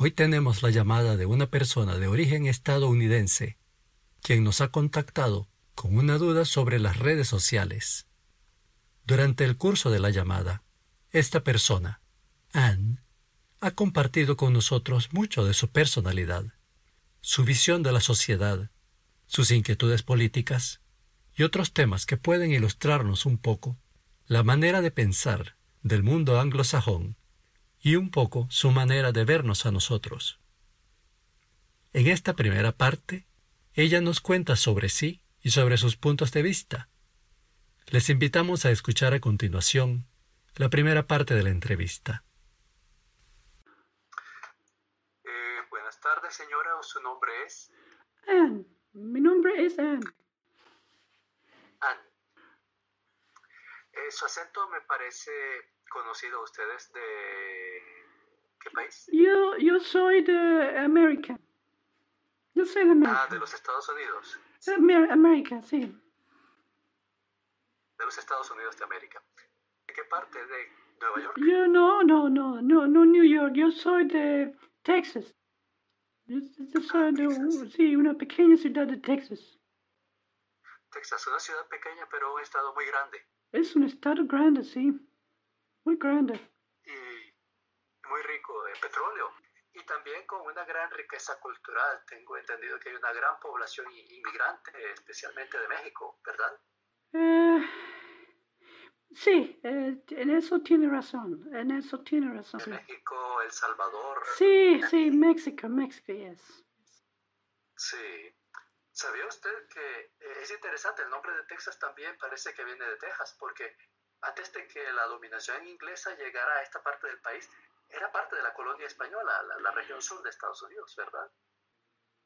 Hoy tenemos la llamada de una persona de origen estadounidense, quien nos ha contactado con una duda sobre las redes sociales. Durante el curso de la llamada, esta persona, Anne, ha compartido con nosotros mucho de su personalidad, su visión de la sociedad, sus inquietudes políticas y otros temas que pueden ilustrarnos un poco la manera de pensar del mundo anglosajón y un poco su manera de vernos a nosotros. En esta primera parte, ella nos cuenta sobre sí y sobre sus puntos de vista. Les invitamos a escuchar a continuación la primera parte de la entrevista. Eh, buenas tardes, señora. ¿Su nombre es? Anne. Mi nombre es Anne. Anne. Eh, su acento me parece conocido ustedes de... ¿Qué país? Yo, yo soy de América. Yo soy de América. Ah, de los Estados Unidos. América, sí. De los Estados Unidos de América. ¿De qué parte de Nueva York? Yo no, no, no, no, no New York. Yo soy de Texas. Yo, yo soy de, Texas. sí, una pequeña ciudad de Texas. Texas, una ciudad pequeña, pero un estado muy grande. Es un estado grande, sí. Muy grande. y muy rico en petróleo y también con una gran riqueza cultural. Tengo entendido que hay una gran población inmigrante, especialmente de México, ¿verdad? Eh, sí, eh, en eso tiene razón. En eso tiene razón. De México, El Salvador. sí, sí México, México, yes. Sí. ¿Sabía usted que eh, es interesante? El nombre de Texas también parece que viene de Texas, porque antes de que la dominación inglesa llegara a esta parte del país, era parte de la colonia española, la, la región sur de Estados Unidos, ¿verdad?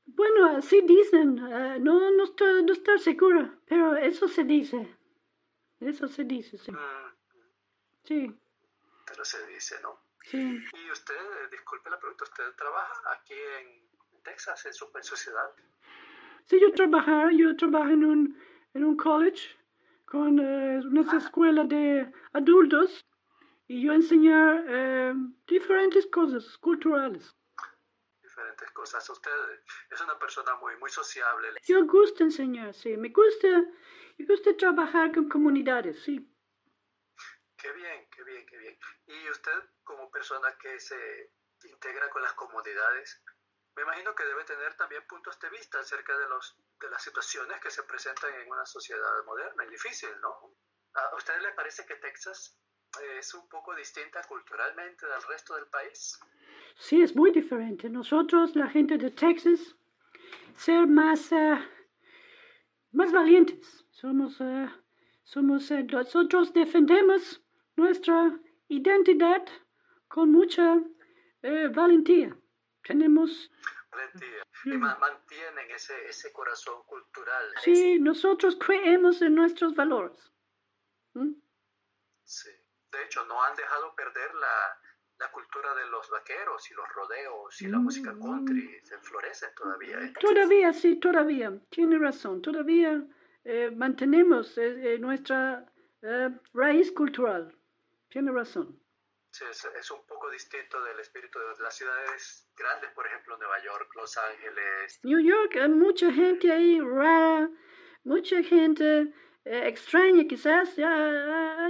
Bueno, así dicen. eh, no, no estoy, no estoy segura, pero eso se dice. Eso se dice, sí. Mm, Sí, pero se dice, ¿no? sí. Y usted, disculpe la pregunta, ¿usted trabaja aquí en Texas, en su, en su ciudad? Sí, yo trabajo, yo trabajo en un, en un college con eh, una escuela de adultos y yo enseñar eh, diferentes cosas culturales. Diferentes cosas. Usted es una persona muy, muy sociable. Yo gusta enseñar, sí. Me gusta, me gusta trabajar con comunidades, sí. Qué bien, qué bien, qué bien. Y usted, como persona que se integra con las comunidades, me imagino que debe tener también puntos de vista acerca de, los, de las situaciones que se presentan en una sociedad moderna y difícil, ¿no? ¿A usted le parece que Texas eh, es un poco distinta culturalmente del resto del país? Sí, es muy diferente. Nosotros, la gente de Texas, ser más, eh, más valientes. Somos, eh, somos, eh, nosotros defendemos nuestra identidad con mucha valentía. Tenemos. Y ma- mantienen ese, ese corazón cultural. sí, nosotros creemos en nuestros valores. ¿Mm? Sí. De hecho, no han dejado perder la, la cultura de los vaqueros y los rodeos y la música country. Se florecen todavía. ¿eh? Todavía, sí, todavía. Tiene razón. Todavía eh, mantenemos eh, nuestra raíz cultural. Tiene razón. Sí, es, es un poco distinto del espíritu de las ciudades grandes, por ejemplo, Nueva York, Los Ángeles. New York, hay mucha gente ahí rara, mucha gente eh, extraña quizás, ya,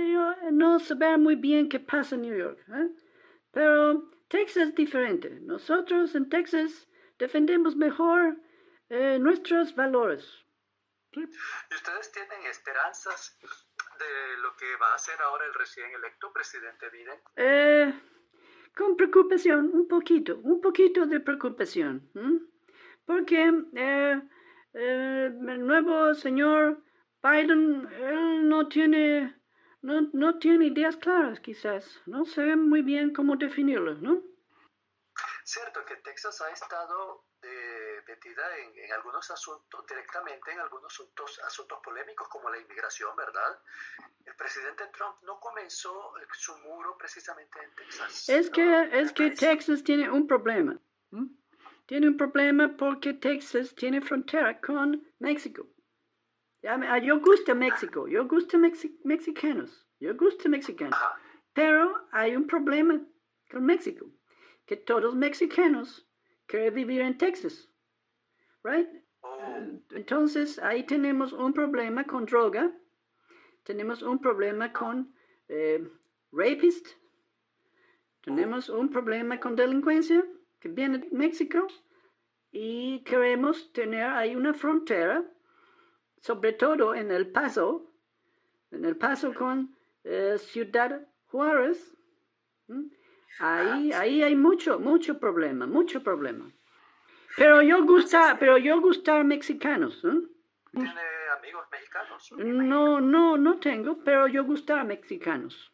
no saber muy bien qué pasa en New York. ¿eh? Pero Texas es diferente. Nosotros en Texas defendemos mejor eh, nuestros valores. ¿Y ustedes tienen esperanzas de lo que va a hacer ahora el recién electo presidente Biden? Eh, con preocupación, un poquito, un poquito de preocupación. ¿m? Porque eh, eh, el nuevo señor Biden, él no tiene, no, no tiene ideas claras quizás, no sé muy bien cómo definirlo, ¿no? Cierto que Texas ha estado eh, metida en, en algunos asuntos, directamente en algunos asuntos, asuntos polémicos como la inmigración, ¿verdad? El presidente Trump no comenzó su muro precisamente en Texas. Es ¿no? que, Me es que. Texas tiene un problema. ¿m? Tiene un problema porque Texas tiene frontera con México. Ah, Yo gusto México, yo gusto mexi- mexicanos, yo gusto mexicanos. Ajá. Pero hay un problema con México, que todos mexicanos quieren vivir en Texas, right? Oh, Entonces ahí tenemos un problema con droga, tenemos un problema con eh, rapist, tenemos un problema con delincuencia que viene de México y queremos tener ahí una frontera, sobre todo en El Paso, en El Paso con eh, Ciudad Juárez. ¿m? Ahí, ahí hay mucho, mucho problema, mucho problema. Pero yo gusta, pero yo gustar mexicanos, ¿eh? ¿Tiene amigos mexicanos? No, no, no tengo, pero yo gustar mexicanos.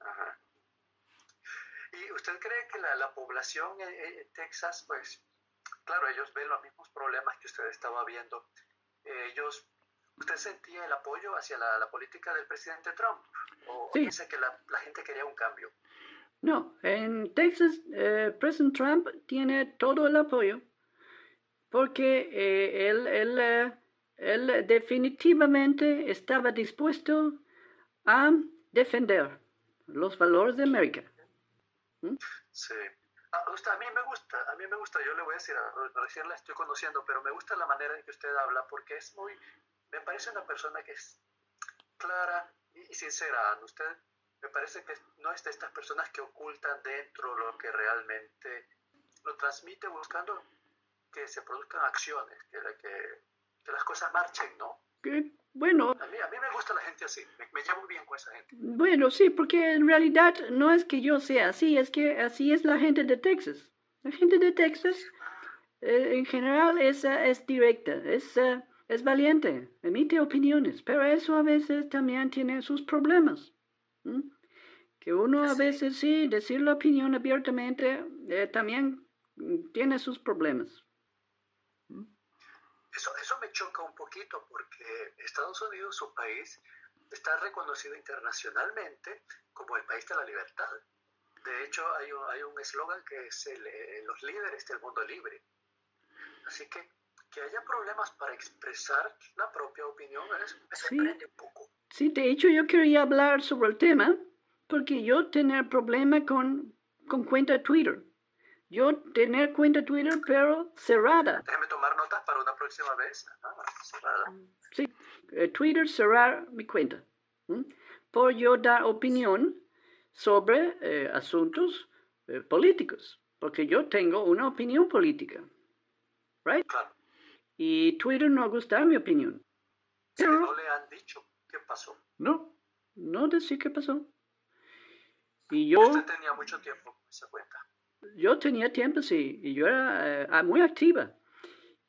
Ajá. ¿Y usted cree que la, la población en, en Texas, pues, claro, ellos ven los mismos problemas que usted estaba viendo? Ellos, ¿usted sentía el apoyo hacia la, la política del presidente Trump? ¿O Sí. piensa que la, la gente quería un cambio? No, en Texas, eh, President Trump tiene todo el apoyo porque eh, él, él, eh, él definitivamente estaba dispuesto a defender los valores de América. Sí. A, usted, mí me gusta, a mí me gusta, yo le voy a decir, recién la estoy conociendo, pero me gusta la manera en que usted habla porque es muy, me parece una persona que es clara y, y sincera. Usted me parece que no es de estas personas que ocultan dentro lo que realmente lo transmite buscando que se produzcan acciones, que, la- que, que las cosas marchen, ¿no? Bueno, A mí, a mí me gusta la gente así, me, me llevo bien con esa gente. Bueno, sí, porque en realidad no es que yo sea así, es que así es la gente de Texas. La gente de Texas eh, en general es, eh, es directa, es, eh, es valiente, emite opiniones, pero eso a veces también tiene sus problemas. Que uno a Sí. veces sí, decir la opinión abiertamente eh, también mm, tiene sus problemas. Eso, eso me choca un poquito porque Estados Unidos, su país, está reconocido internacionalmente como el país de la libertad. De hecho, hay un hay un eslogan que es el, eh, los líderes del mundo libre. Así que que haya problemas para expresar la propia opinión es- me Sí. sorprende un poco. Sí, de hecho yo quería hablar sobre el tema porque yo tener problema con, con cuenta Twitter. Yo tener cuenta Twitter pero cerrada. Déjeme tomar notas para una próxima vez. Ah, cerrada. Sí, eh, Twitter cerrar mi cuenta. Por yo dar opinión sobre eh, asuntos eh, políticos. Porque yo tengo una opinión política. Right? Claro. Y Twitter no gusta mi opinión. Pero no le han dicho pasó. no, no decir qué pasó. Y yo... Usted tenía mucho tiempo con esa cuenta. Yo tenía tiempo, sí, y yo era eh, ah, muy activa.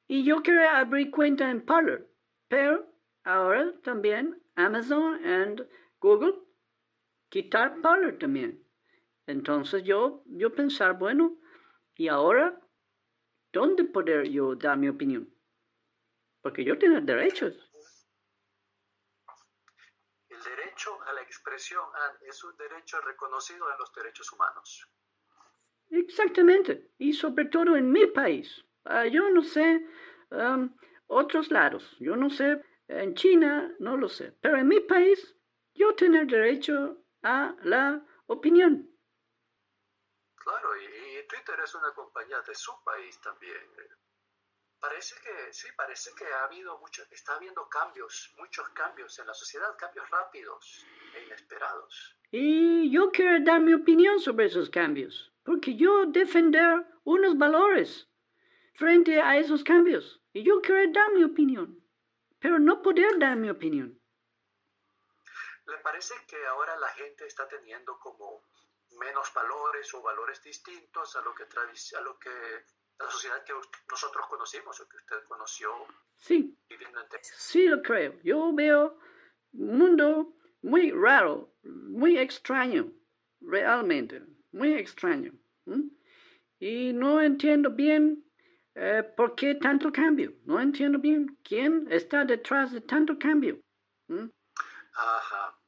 Y yo quería abrir cuenta en Parler, pero ahora también Amazon y Google quitar Parler también. Entonces yo, yo pensar, bueno, ¿y ahora dónde poder yo dar mi opinión? Porque yo tengo derechos. El derecho a la expresión ah, es un derecho reconocido en los derechos humanos. Exactamente, y sobre todo en mi país. Ah, yo no sé um, otros lados, yo no sé, en China no lo sé, pero en mi país yo tengo derecho a la opinión. Claro, y, y Twitter es una compañía de su país también. Parece que, sí, parece que ha habido mucho, está habiendo cambios, muchos cambios en la sociedad, cambios rápidos e inesperados. Y yo quiero dar mi opinión sobre esos cambios, porque yo defender unos valores frente a esos cambios. Y yo quiero dar mi opinión, pero no poder dar mi opinión. ¿Le parece que ahora la gente está teniendo como menos valores o valores distintos a lo que a lo que la sociedad que nosotros conocimos o que usted conoció Sí, viviendo en Texas? Sí lo creo. Yo veo un mundo muy raro, muy extraño, realmente, muy extraño. Y no entiendo bien eh, por qué tanto cambio. No entiendo bien quién está detrás de tanto cambio. Ajá.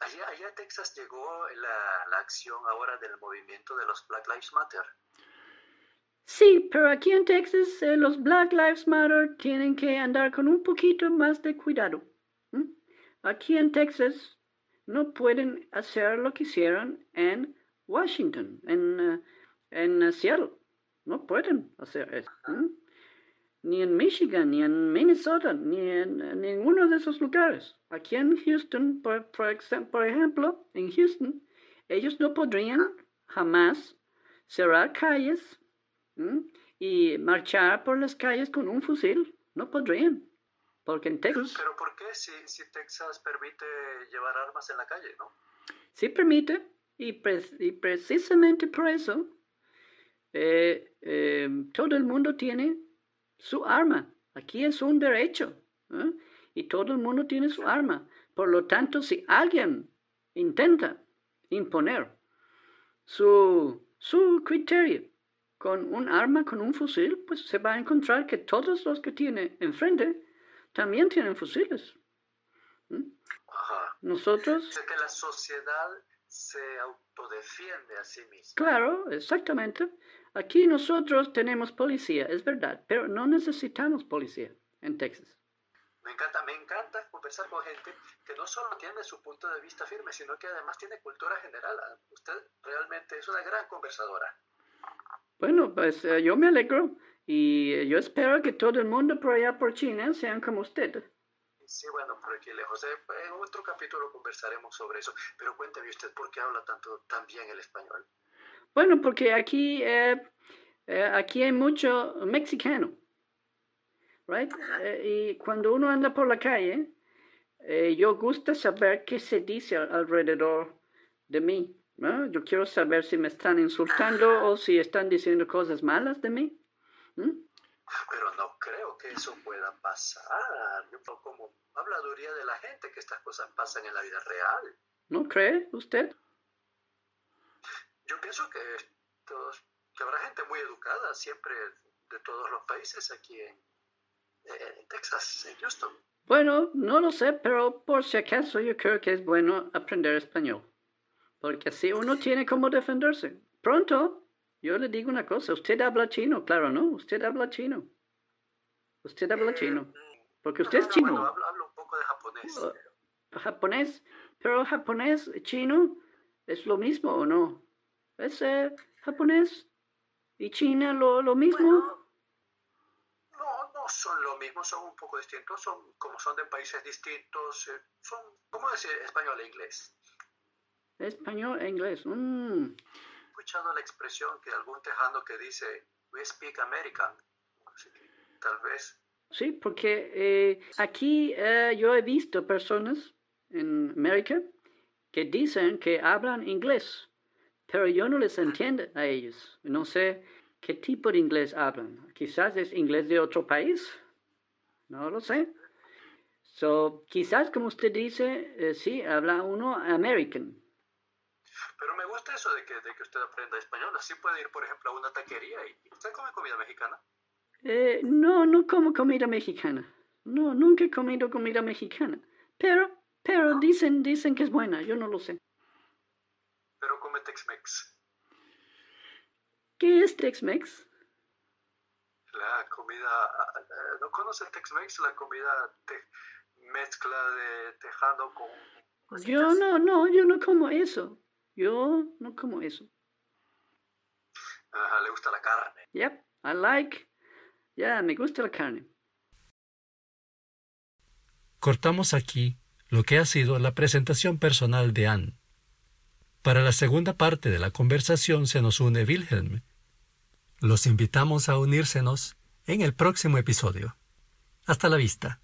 Allá, allá en Texas llegó la, la acción ahora del movimiento de los Black Lives Matter. Sí, pero aquí en Texas eh, los Black Lives Matter tienen que andar con un poquito más de cuidado. Aquí en Texas no pueden hacer lo que hicieron en Washington, en, eh, en Seattle. No pueden hacer eso. Ni en Michigan, ni en Minnesota, ni en, ninguno de esos lugares. Aquí en Houston, por, por ejemplo, en Houston, ellos no podrían jamás cerrar calles y marchar por las calles con un fusil. No podrían. Porque en Texas... Pero ¿por qué si, si Texas permite llevar armas en la calle, no? Sí permite, y, precisamente por eso eh, eh, todo el mundo tiene su arma. Aquí es un derecho. ¿eh? Y todo el mundo tiene su arma. Por lo tanto, si alguien intenta imponer su, su criterio con un arma, con un fusil, pues se va a encontrar que todos los que tiene enfrente también tienen fusiles. ¿Mm? Nosotros... que la sociedad se autodefiende a sí misma. Claro, exactamente. Aquí nosotros tenemos policía, es verdad, pero no necesitamos policía en Texas. Me encanta, me encanta conversar con gente que no solo tiene su punto de vista firme, sino que además tiene cultura general. Usted realmente es una gran conversadora. Bueno, pues eh, yo me alegro y eh, yo espero que todo el mundo por allá por China sean como usted. Sí, bueno, por aquí lejos. Eh, en otro capítulo conversaremos sobre eso. Pero cuénteme usted por qué habla tanto tan bien el español. Bueno, porque aquí, aquí hay mucho mexicano. Right? y cuando uno anda por la calle, yo gusta saber qué se dice alrededor de mí. Yo quiero saber si me están insultando o si están diciendo cosas malas de mí. Pero no creo que eso pueda pasar. Como habladuría de la gente que estas cosas pasan en la vida real. ¿No cree usted? Yo pienso que, todos, que habrá gente muy educada siempre de todos los países aquí en, en Texas, en Houston. Bueno, no lo sé, pero por si acaso yo creo que es bueno aprender español porque así uno tiene como defenderse. Pronto, yo le digo una cosa, usted habla chino, claro, ¿no? Usted habla chino. Usted habla chino. Porque usted es chino. Bueno, hablo, un poco de japonés. Oh, japonés, pero japonés, chino, ¿es lo mismo o no? ¿Es eh, japonés y China lo, lo mismo? no, no son lo mismo, son un poco distintos, son como son de países distintos, eh, son, ¿cómo decir español e inglés? Español e inglés. Mm. He escuchado la expresión que algún tejano que dice, we speak American. tal vez. Sí, porque eh, aquí eh, yo he visto personas en América que dicen que hablan inglés, pero yo no les entiendo a ellos. No sé qué tipo de inglés hablan. Quizás es inglés de otro país. No lo sé. So, quizás, como usted dice, eh, sí, habla uno American. Eso de que, de que usted aprenda español. Así puede ir, por ejemplo, a una taquería y usted come comida mexicana. Eh, no, no como comida mexicana. No, nunca he comido comida mexicana. Pero, pero dicen, dicen que es buena. Yo no lo sé. Pero come Tex-Mex. ¿Qué es Tex-Mex? La comida... Eh, ¿No conoce Tex-Mex? La comida mezcla de tejano con... Yo no, no, yo no como eso. Yo no como eso. Ajá, le gusta la carne. Yep, I like. Ya, me gusta la carne. Cortamos aquí lo que ha sido la presentación personal de Anne. Para la segunda parte de la conversación se nos une Wilhelm. Los invitamos a unírsenos en el próximo episodio. Hasta la vista.